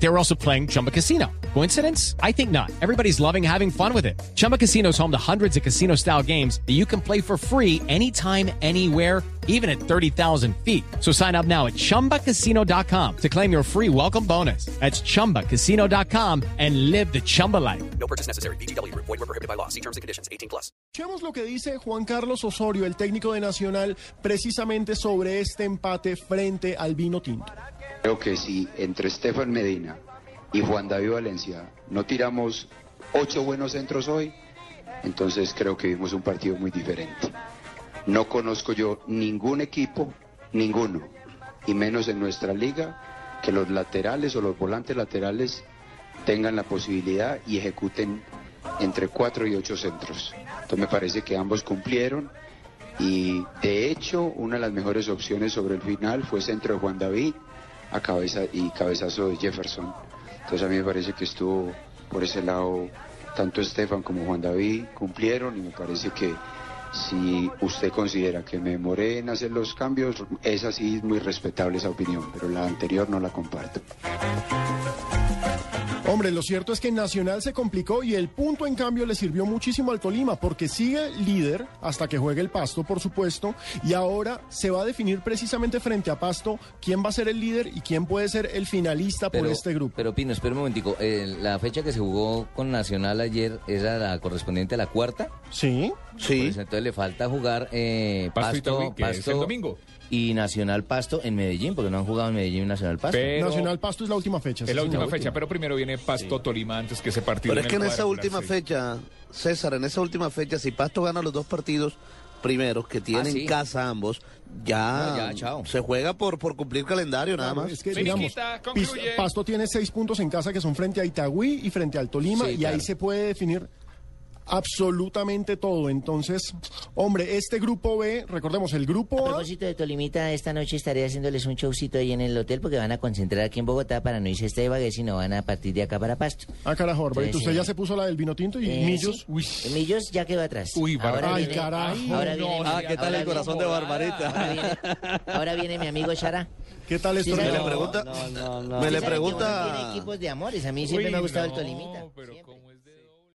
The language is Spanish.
They were also playing Chumba Casino. Coincidence? I think not. Everybody's loving having fun with it. Chumba Casino is home to hundreds of casino style games that you can play for free anytime, anywhere, even at 30,000 feet. So sign up now at chumbacasino.com to claim your free welcome bonus. That's chumbacasino.com and live the Chumba life. No purchase necessary. BGW. Void were prohibited by law. See terms and conditions. 18 plus. Escuchemos lo que dice Juan Carlos Osorio, el técnico de Nacional, precisamente sobre este empate frente al vino tinto. Creo que si entre Estefan Medina y Juan David Valencia no tiramos ocho buenos centros hoy, entonces creo que vimos un partido muy diferente. No conozco yo ningún equipo, ninguno, y menos en nuestra liga, que los laterales o los volantes laterales tengan la posibilidad y ejecuten entre cuatro y ocho centros. Entonces me parece que ambos cumplieron y de hecho una de las mejores opciones sobre el final fue centro de Juan David a cabeza y cabezazo de Jefferson. Entonces a mí me parece que estuvo por ese lado tanto Estefan como Juan David cumplieron y me parece que si usted considera que me demoré en hacer los cambios, es así muy respetable esa opinión, pero la anterior no la comparto. Hombre, lo cierto es que Nacional se complicó y el punto en cambio le sirvió muchísimo al Tolima porque sigue líder hasta que juegue el Pasto, por supuesto, y ahora se va a definir precisamente frente a Pasto quién va a ser el líder y quién puede ser el finalista por este grupo. Pero Pino, espera un momentico. eh, la fecha que se jugó con Nacional ayer era la correspondiente a la cuarta. Sí, Sí. entonces le falta jugar eh, Pasto y Pasto, es el domingo. y Nacional Pasto en Medellín, porque no han jugado en Medellín y Nacional Pasto. Pero- Nacional Pasto es la última fecha. Es sí, la última señor. fecha, pero primero viene Pasto Tolima antes que ese partido. Pero es que en esa última sí. fecha, César, en esa última fecha, si Pasto gana los dos partidos primeros que tienen Ah, sí. casa ambos, ya, No, ya, chao. se juega por, por cumplir calendario nada más. Es que, digamos. Pasto tiene seis puntos en casa que son frente a Itagüí y frente al Tolima Sí, y claro. ahí se puede definir absolutamente todo. Entonces, hombre, este grupo B, recordemos, el grupo A, propósito de Tolimita, esta noche estaré haciéndoles un showcito ahí en el hotel porque van a concentrar aquí en Bogotá para no irse a este Ibagué, sino van a partir de acá para Pasto. ah, carajo, Barbarito, usted ya se puso la del vino tinto y Eh, Millos. sí. Millos ya quedó atrás. Uy, ahora. Ay, viene, carajo. Ahora No, viene, ah, mi- ¿qué tal ahora el corazón viene- de Barbarita? Ahora viene, ahora viene mi amigo Shara. ¿Qué tal esto? Sí, Me le pregunta, Usted me le pregunta, tiene equipos de amores. A mí siempre Uy, me ha gustado no, el Tolimita. pero siempre. ¿cómo